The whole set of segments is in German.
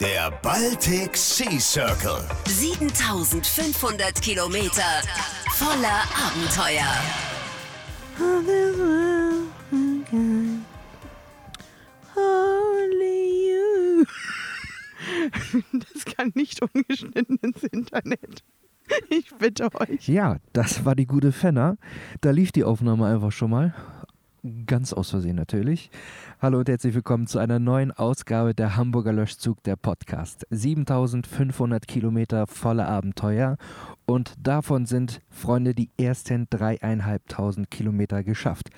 Der Baltic Sea Circle. 7500 Kilometer voller Abenteuer. Only you. Das kann nicht ungeschnitten ins Internet. Ich bitte euch. Ja, das war die gute Fenner. Da lief die Aufnahme einfach schon mal. Ganz aus Versehen natürlich. Hallo und herzlich willkommen zu einer neuen Ausgabe der Hamburger Löschzug, der Podcast. 7500 Kilometer voller Abenteuer und davon sind, Freunde, die ersten dreieinhalbtausend Kilometer geschafft.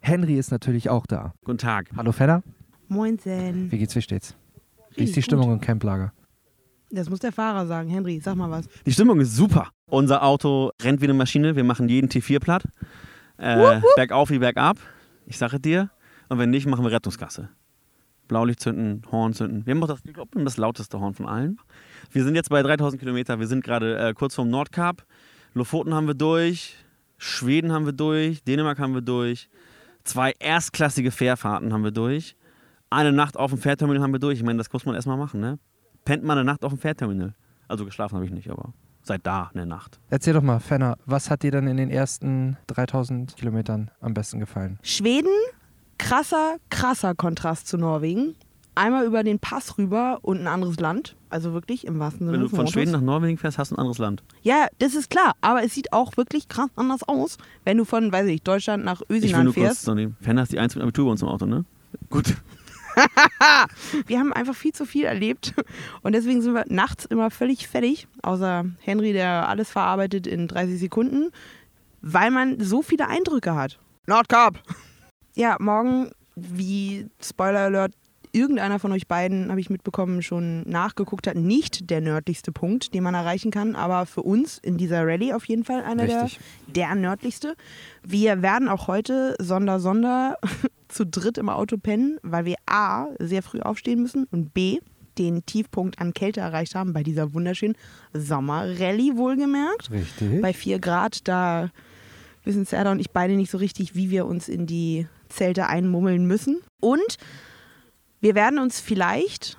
Henry ist natürlich auch da. Guten Tag. Hallo Fenner, Moinsen. wie geht's, wie steht's? Wie ist die. Stimmung im Camplager? Das muss der Fahrer sagen. Henry, sag mal was. Die Stimmung ist super. Unser Auto rennt wie eine Maschine. Wir machen jeden T4 platt. Äh, bergauf wie bergab. Ich sage dir. Und wenn nicht, machen wir Rettungsgasse. Blaulicht zünden, Horn zünden. Wir haben auch das, ich glaube, das lauteste Horn von allen. Wir sind jetzt bei 3000 Kilometer. Wir sind gerade äh, kurz vorm Nordkap. Lofoten haben wir durch. Schweden haben wir durch. Dänemark haben wir durch. Zwei erstklassige Fährfahrten haben wir durch. Eine Nacht auf dem Fährterminal haben wir durch. Ich meine, das muss man erstmal machen, ne? Pennt mal eine Nacht auf dem Fährterminal. Also geschlafen habe ich nicht, aber seit da eine Nacht. Erzähl doch mal, Fenner, was hat dir dann in den ersten 3000 Kilometern am besten gefallen? Schweden, krasser, krasser Kontrast zu Norwegen. Einmal über den Pass rüber und ein anderes Land. Also wirklich im wahrsten Sinne Wenn du von Wortes. Schweden nach Norwegen fährst, hast du ein anderes Land. Ja, das ist klar. Aber es sieht auch wirklich krass anders aus, wenn du von, weiß ich, Deutschland nach Ich will nur kurz fährst. nehmen. Fenner ist die einzige mit Abitur bei uns im Auto, ne? Gut. Wir haben einfach viel zu viel erlebt und deswegen sind wir nachts immer völlig fertig, außer Henry, der alles verarbeitet in 30 Sekunden, weil man so viele Eindrücke hat. Nordkap! Ja, morgen, wie Spoiler Alert, irgendeiner von euch beiden, habe ich mitbekommen, schon nachgeguckt hat, nicht der nördlichste Punkt, den man erreichen kann, aber für uns in dieser Rallye auf jeden Fall einer der, der nördlichste. Wir werden auch heute Sonder Sonder zu dritt im Auto pennen, weil wir A, sehr früh aufstehen müssen und B, den Tiefpunkt an Kälte erreicht haben bei dieser wunderschönen Sommerrallye wohlgemerkt. Richtig. Bei 4 Grad, da wissen Serda und ich beide nicht so richtig, wie wir uns in die Zelte einmummeln müssen. Und wir werden uns vielleicht,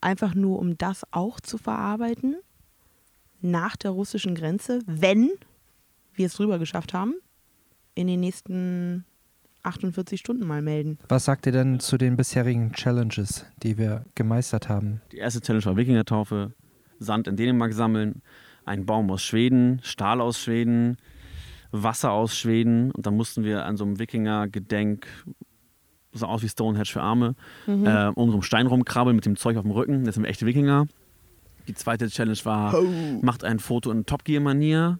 einfach nur um das auch zu verarbeiten, nach der russischen Grenze, wenn wir es rüber geschafft haben, in den nächsten 48 Stunden mal melden. Was sagt ihr denn zu den bisherigen Challenges, die wir gemeistert haben? Die erste Challenge war Wikingertaufe, Sand in Dänemark sammeln, ein Baum aus Schweden, Stahl aus Schweden, Wasser aus Schweden und dann mussten wir an so einem Wikinger-Gedenk, so aus wie Stonehenge für Arme, äh, um so einen Stein rumkrabbeln mit dem Zeug auf dem Rücken. Das sind wir echte Wikinger. Die zweite Challenge war, macht ein Foto in Top Gear-Manier.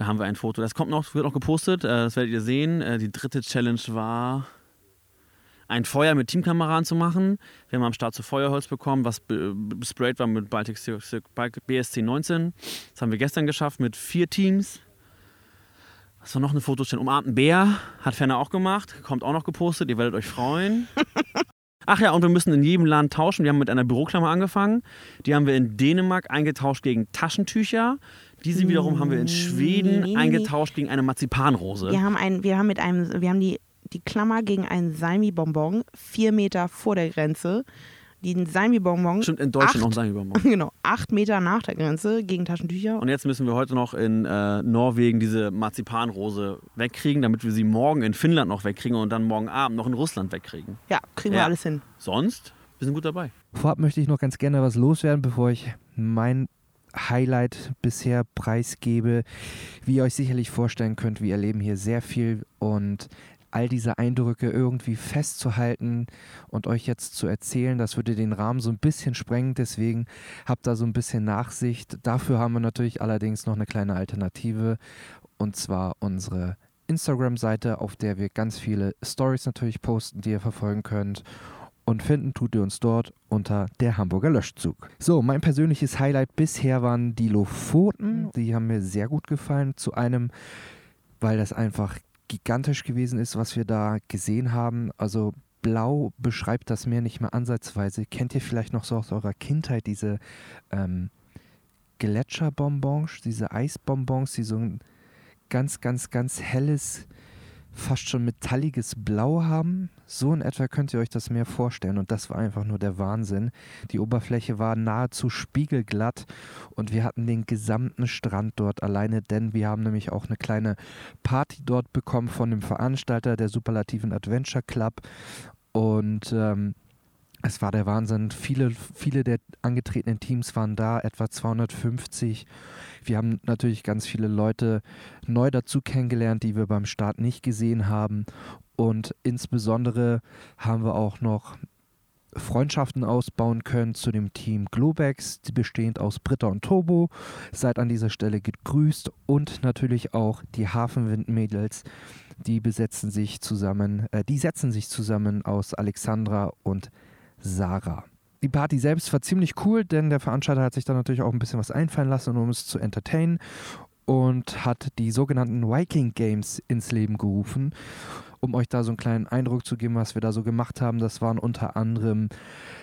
Da haben wir ein Foto, das kommt noch, wird noch gepostet, äh, das werdet ihr sehen. Äh, die dritte Challenge war, ein Feuer mit Teamkameraden zu machen. Wir haben am Start zu Feuerholz bekommen, was be- besprayt war mit Baltic BSC 19. Das haben wir gestern geschafft mit vier Teams. Was war noch eine Fotostelle? Umarmten Bär, hat Fenner auch gemacht, kommt auch noch gepostet, ihr werdet euch freuen. Ach ja, und wir müssen in jedem Land tauschen. Wir haben mit einer Büroklammer angefangen. Die haben wir in Dänemark eingetauscht gegen Taschentücher. Diese wiederum haben wir in Schweden nee, nee, nee. eingetauscht gegen eine Marzipanrose. Wir haben, ein, wir haben mit einem, wir haben die, die Klammer gegen einen Salmi-Bonbon vier Meter vor der Grenze. Den Salmi-Bonbon. Stimmt, in Deutschland acht, noch ein Salmibonbon. Genau, acht Meter nach der Grenze gegen Taschentücher. Und jetzt müssen wir heute noch in äh, Norwegen diese Marzipanrose wegkriegen, damit wir sie morgen in Finnland noch wegkriegen und dann morgen Abend noch in Russland wegkriegen. ja, kriegen wir Ja. alles hin. Sonst, wir sind gut dabei. Vorab möchte ich noch ganz gerne was loswerden, bevor ich mein Highlight bisher preisgebe. Wie ihr euch sicherlich vorstellen könnt, wir erleben hier sehr viel und all diese Eindrücke irgendwie festzuhalten und euch jetzt zu erzählen, das würde den Rahmen so ein bisschen sprengen. Deswegen habt da so ein bisschen Nachsicht. Dafür haben wir natürlich allerdings noch eine kleine Alternative und zwar unsere Instagram-Seite, auf der wir ganz viele Stories natürlich posten, die ihr verfolgen könnt. Und finden tut ihr uns dort unter der Hamburger Löschzug. So, mein persönliches Highlight bisher waren die Lofoten. Die haben mir sehr gut gefallen. Zu einem, weil das einfach gigantisch gewesen ist, was wir da gesehen haben. Also blau beschreibt das Meer nicht mehr ansatzweise. Kennt ihr vielleicht noch so aus eurer Kindheit diese ähm, Gletscherbonbons, diese Eisbonbons, die so ein ganz, ganz, ganz helles, fast schon metalliges Blau haben? So in etwa könnt ihr euch das Meer vorstellen und das war einfach nur der Wahnsinn. Die Oberfläche war nahezu spiegelglatt und wir hatten den gesamten Strand dort alleine, denn wir haben nämlich auch eine kleine Party dort bekommen von dem Veranstalter der Superlativen Adventure Club und ähm, es war der Wahnsinn. Viele, viele der angetretenen Teams waren da, etwa 250. Wir haben natürlich ganz viele Leute neu dazu kennengelernt, die wir beim Start nicht gesehen haben. Und insbesondere haben wir auch noch Freundschaften ausbauen können zu dem Team Globex, bestehend aus Britta und Turbo. Seid an dieser Stelle gegrüßt und natürlich auch die Hafenwindmädels, die besetzen sich zusammen, äh, die setzen sich zusammen aus Alexandra und Sarah. Die Party selbst war ziemlich cool, denn der Veranstalter hat sich da natürlich auch ein bisschen was einfallen lassen, um es zu entertainen und hat die sogenannten Viking Games ins Leben gerufen um euch da so einen kleinen Eindruck zu geben, was wir da so gemacht haben. Das waren unter anderem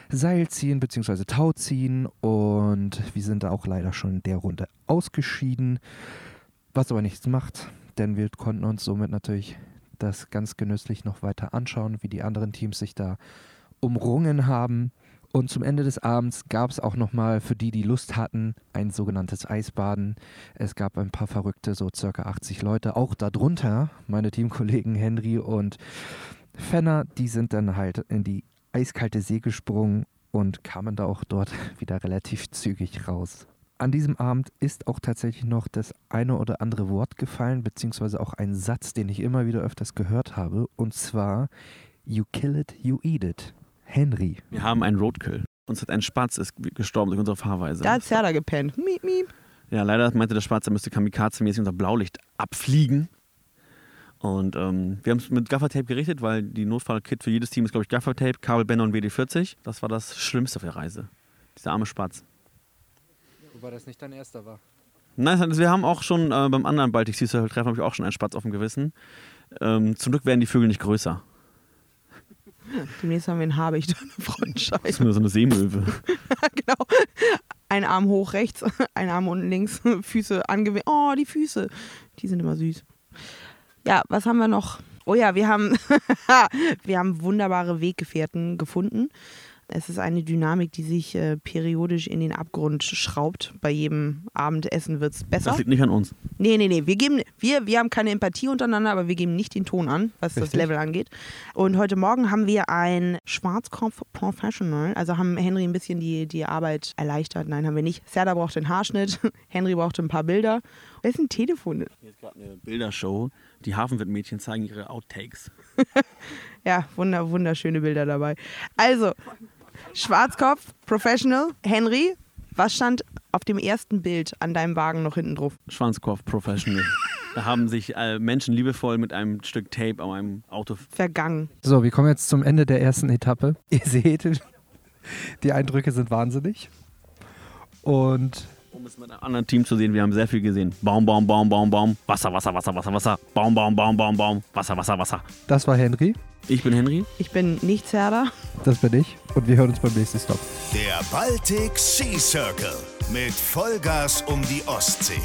Seilziehen bzw. Tauziehen und wir sind da auch leider schon in der Runde ausgeschieden, was aber nichts macht, denn wir konnten uns somit natürlich das ganz genüsslich noch weiter anschauen, wie die anderen Teams sich da umrungen haben. Und zum Ende des Abends gab es auch nochmal für die, die Lust hatten, ein sogenanntes Eisbaden. Es gab ein paar Verrückte, so circa 80 Leute. Auch darunter meine Teamkollegen Henry und Fenner, die sind dann halt in die eiskalte See gesprungen und kamen da auch dort wieder relativ zügig raus. An diesem Abend ist auch tatsächlich noch das eine oder andere Wort gefallen, beziehungsweise auch ein Satz, den ich immer wieder öfters gehört habe, und zwar You kill it, you eat it. Henry. Wir haben einen Roadkill. Uns hat ein Spatz ist gestorben durch unsere Fahrweise. Da hat Serda gepennt. Miep, miep. Ja, leider meinte der Spatz, er müsste kamikaze-mäßig unser Blaulicht abfliegen. Und ähm, wir haben es mit Gaffertape gerichtet, weil die Notfallkit für jedes Team ist, glaube ich, Gaffertape, Kabelbänder und WD-40. Das war das Schlimmste auf der Reise. Dieser arme Spatz. Wobei das nicht dein erster war. Nein, also wir haben auch schon äh, beim anderen Baltic Sea Circle Treffen habe ich auch schon einen Spatz auf dem Gewissen. Ähm, zum Glück werden die Vögel nicht größer. Demnächst haben wir in Habicht eine Frontscheibe. Das ist nur so eine Seemöwe. genau. Ein Arm hoch rechts, ein Arm unten links, Füße angewendet. Oh, die Füße. Die sind immer süß. Ja, was haben wir noch? Oh ja, wir haben, wir haben wunderbare Weggefährten gefunden. Es ist eine Dynamik, die sich äh, periodisch in den Abgrund schraubt. Bei jedem Abendessen wird es besser. Das liegt nicht an uns. Nee, nee, nee. Wir, geben, wir, wir haben keine Empathie untereinander, aber wir geben nicht den Ton an, was Richtig. das Level angeht. Und heute Morgen haben wir ein Schwarzkopf Professional. Also haben Henry ein bisschen die, die Arbeit erleichtert. Nein, haben wir nicht. Serda braucht den Haarschnitt. Henry braucht ein paar Bilder. Wer ist ein Telefon? Hier ist gerade eine Bildershow. Die Hafenwirt-Mädchen zeigen ihre Outtakes. ja, wunder, wunderschöne Bilder dabei. Also, Schwarzkopf, Professional, Henry, was stand auf dem ersten Bild an deinem Wagen noch hinten drauf? Schwanzkopf, Professional. Da haben sich äh, Menschen liebevoll mit einem Stück Tape an einem Auto vergangen. So, wir kommen jetzt zum Ende der ersten Etappe. Ihr seht, die Eindrücke sind wahnsinnig. Und um es mit einem anderen Team zu sehen, wir haben sehr viel gesehen. Baum, Baum, Baum, Baum, Baum. Wasser, Wasser, Wasser, Wasser, Wasser. Baum, Baum, Baum, Baum, Baum. Wasser, Wasser, Wasser. Das war Henry. Ich bin Henry. Ich bin nicht Zerda. Das bin ich. Und wir hören uns beim nächsten Stop. Der Baltic Sea Circle mit Vollgas um die Ostsee.